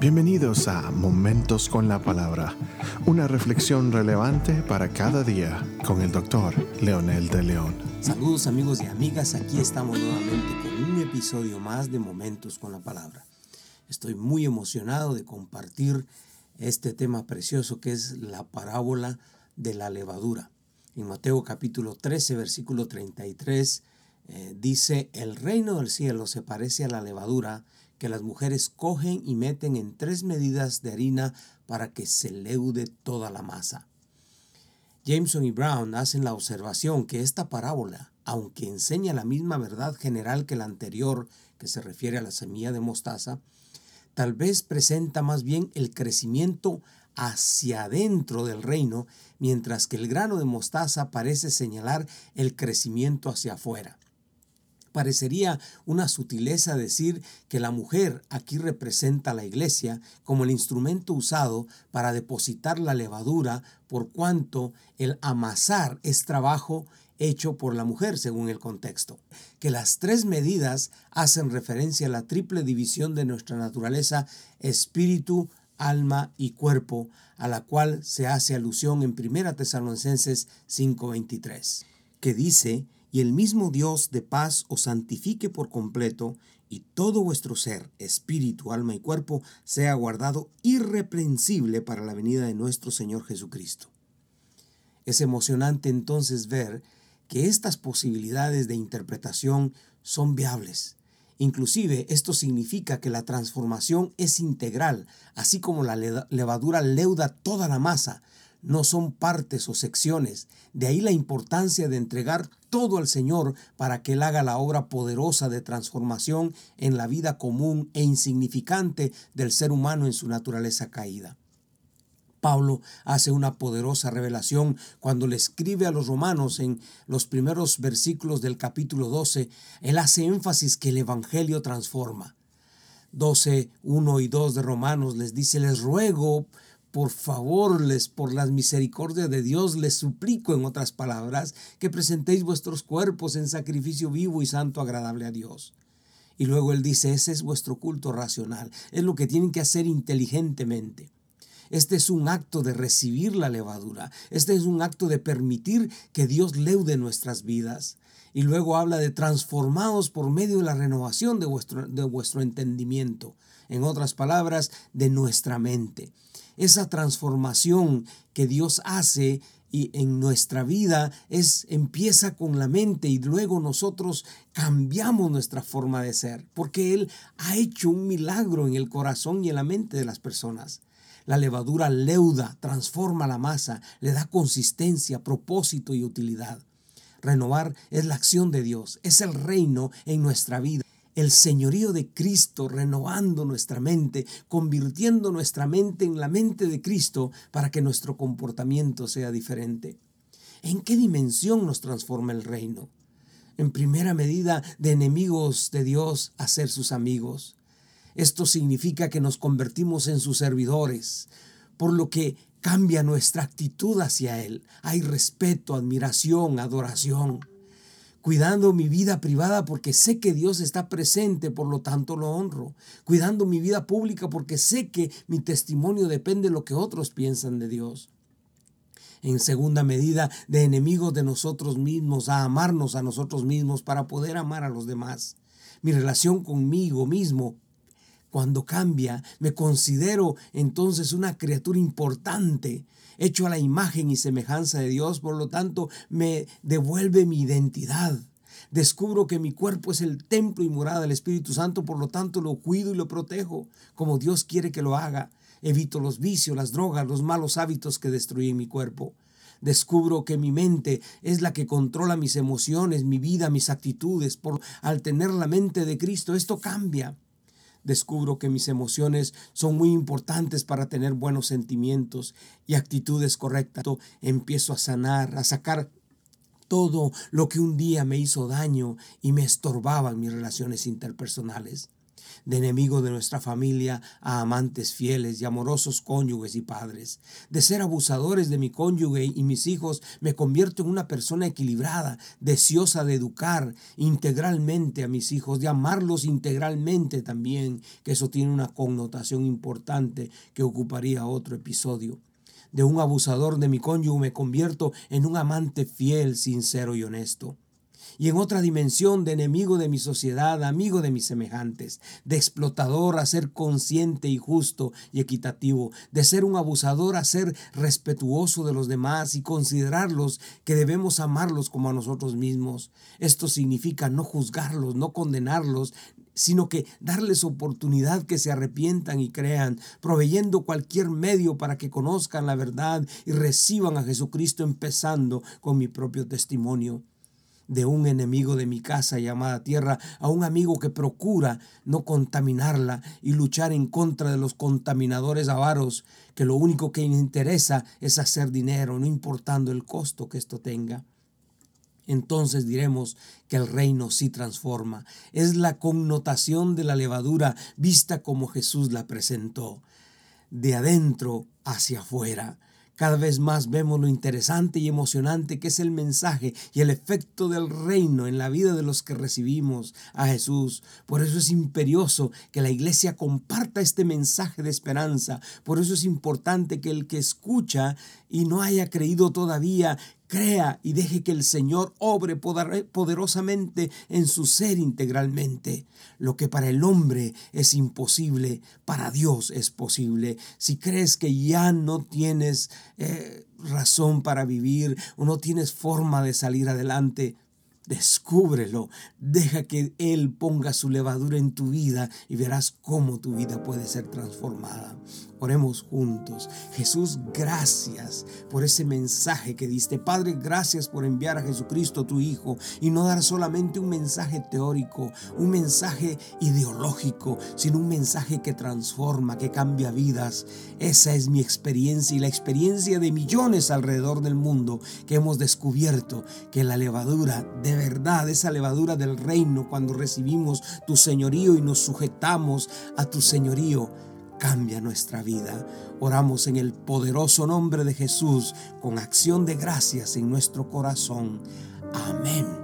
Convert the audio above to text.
Bienvenidos a Momentos con la Palabra, una reflexión relevante para cada día con el doctor Leonel de León. Saludos amigos y amigas, aquí estamos nuevamente con un episodio más de Momentos con la Palabra. Estoy muy emocionado de compartir este tema precioso que es la parábola de la levadura. En Mateo capítulo 13, versículo 33, eh, dice, el reino del cielo se parece a la levadura que las mujeres cogen y meten en tres medidas de harina para que se leude toda la masa. Jameson y Brown hacen la observación que esta parábola, aunque enseña la misma verdad general que la anterior, que se refiere a la semilla de mostaza, tal vez presenta más bien el crecimiento hacia adentro del reino, mientras que el grano de mostaza parece señalar el crecimiento hacia afuera. Parecería una sutileza decir que la mujer aquí representa a la iglesia como el instrumento usado para depositar la levadura por cuanto el amasar es trabajo hecho por la mujer según el contexto. Que las tres medidas hacen referencia a la triple división de nuestra naturaleza espíritu, alma y cuerpo, a la cual se hace alusión en 1 Tesalonicenses 5:23, que dice y el mismo Dios de paz os santifique por completo, y todo vuestro ser, espíritu, alma y cuerpo, sea guardado irreprensible para la venida de nuestro Señor Jesucristo. Es emocionante entonces ver que estas posibilidades de interpretación son viables. Inclusive esto significa que la transformación es integral, así como la levadura leuda toda la masa, no son partes o secciones. De ahí la importancia de entregar todo al Señor para que Él haga la obra poderosa de transformación en la vida común e insignificante del ser humano en su naturaleza caída. Pablo hace una poderosa revelación cuando le escribe a los romanos en los primeros versículos del capítulo 12. Él hace énfasis que el Evangelio transforma. 12, 1 y 2 de Romanos les dice, les ruego por favor, les, por las misericordias de Dios, les suplico, en otras palabras, que presentéis vuestros cuerpos en sacrificio vivo y santo agradable a Dios. Y luego él dice, ese es vuestro culto racional, es lo que tienen que hacer inteligentemente. Este es un acto de recibir la levadura, este es un acto de permitir que Dios leude nuestras vidas. Y luego habla de transformados por medio de la renovación de vuestro, de vuestro entendimiento, en otras palabras, de nuestra mente esa transformación que Dios hace y en nuestra vida es empieza con la mente y luego nosotros cambiamos nuestra forma de ser, porque él ha hecho un milagro en el corazón y en la mente de las personas. La levadura leuda, transforma la masa, le da consistencia, propósito y utilidad. Renovar es la acción de Dios, es el reino en nuestra vida el señorío de Cristo renovando nuestra mente, convirtiendo nuestra mente en la mente de Cristo para que nuestro comportamiento sea diferente. ¿En qué dimensión nos transforma el reino? En primera medida, de enemigos de Dios a ser sus amigos. Esto significa que nos convertimos en sus servidores, por lo que cambia nuestra actitud hacia Él. Hay respeto, admiración, adoración cuidando mi vida privada porque sé que Dios está presente, por lo tanto lo honro, cuidando mi vida pública porque sé que mi testimonio depende de lo que otros piensan de Dios. En segunda medida, de enemigos de nosotros mismos, a amarnos a nosotros mismos para poder amar a los demás. Mi relación conmigo mismo cuando cambia, me considero entonces una criatura importante, hecho a la imagen y semejanza de Dios, por lo tanto me devuelve mi identidad. Descubro que mi cuerpo es el templo y morada del Espíritu Santo, por lo tanto lo cuido y lo protejo como Dios quiere que lo haga. Evito los vicios, las drogas, los malos hábitos que destruyen mi cuerpo. Descubro que mi mente es la que controla mis emociones, mi vida, mis actitudes. Por, al tener la mente de Cristo, esto cambia descubro que mis emociones son muy importantes para tener buenos sentimientos y actitudes correctas. Empiezo a sanar, a sacar todo lo que un día me hizo daño y me estorbaba en mis relaciones interpersonales. De enemigo de nuestra familia a amantes fieles y amorosos cónyuges y padres. De ser abusadores de mi cónyuge y mis hijos, me convierto en una persona equilibrada, deseosa de educar integralmente a mis hijos, de amarlos integralmente también, que eso tiene una connotación importante que ocuparía otro episodio. De un abusador de mi cónyuge me convierto en un amante fiel, sincero y honesto y en otra dimensión de enemigo de mi sociedad, amigo de mis semejantes, de explotador a ser consciente y justo y equitativo, de ser un abusador a ser respetuoso de los demás y considerarlos que debemos amarlos como a nosotros mismos. Esto significa no juzgarlos, no condenarlos, sino que darles oportunidad que se arrepientan y crean, proveyendo cualquier medio para que conozcan la verdad y reciban a Jesucristo empezando con mi propio testimonio de un enemigo de mi casa llamada tierra a un amigo que procura no contaminarla y luchar en contra de los contaminadores avaros, que lo único que interesa es hacer dinero, no importando el costo que esto tenga. Entonces diremos que el reino sí transforma. Es la connotación de la levadura vista como Jesús la presentó, de adentro hacia afuera. Cada vez más vemos lo interesante y emocionante que es el mensaje y el efecto del reino en la vida de los que recibimos a Jesús. Por eso es imperioso que la iglesia comparta este mensaje de esperanza. Por eso es importante que el que escucha y no haya creído todavía crea y deje que el Señor obre poderosamente en su ser integralmente. Lo que para el hombre es imposible, para Dios es posible. Si crees que ya no tienes eh, razón para vivir o no tienes forma de salir adelante, Descúbrelo, deja que Él ponga su levadura en tu vida y verás cómo tu vida puede ser transformada. Oremos juntos. Jesús, gracias por ese mensaje que diste. Padre, gracias por enviar a Jesucristo tu Hijo y no dar solamente un mensaje teórico, un mensaje ideológico, sino un mensaje que transforma, que cambia vidas. Esa es mi experiencia y la experiencia de millones alrededor del mundo que hemos descubierto que la levadura de verdad, esa levadura del reino, cuando recibimos tu señorío y nos sujetamos a tu señorío, cambia nuestra vida. Oramos en el poderoso nombre de Jesús con acción de gracias en nuestro corazón. Amén.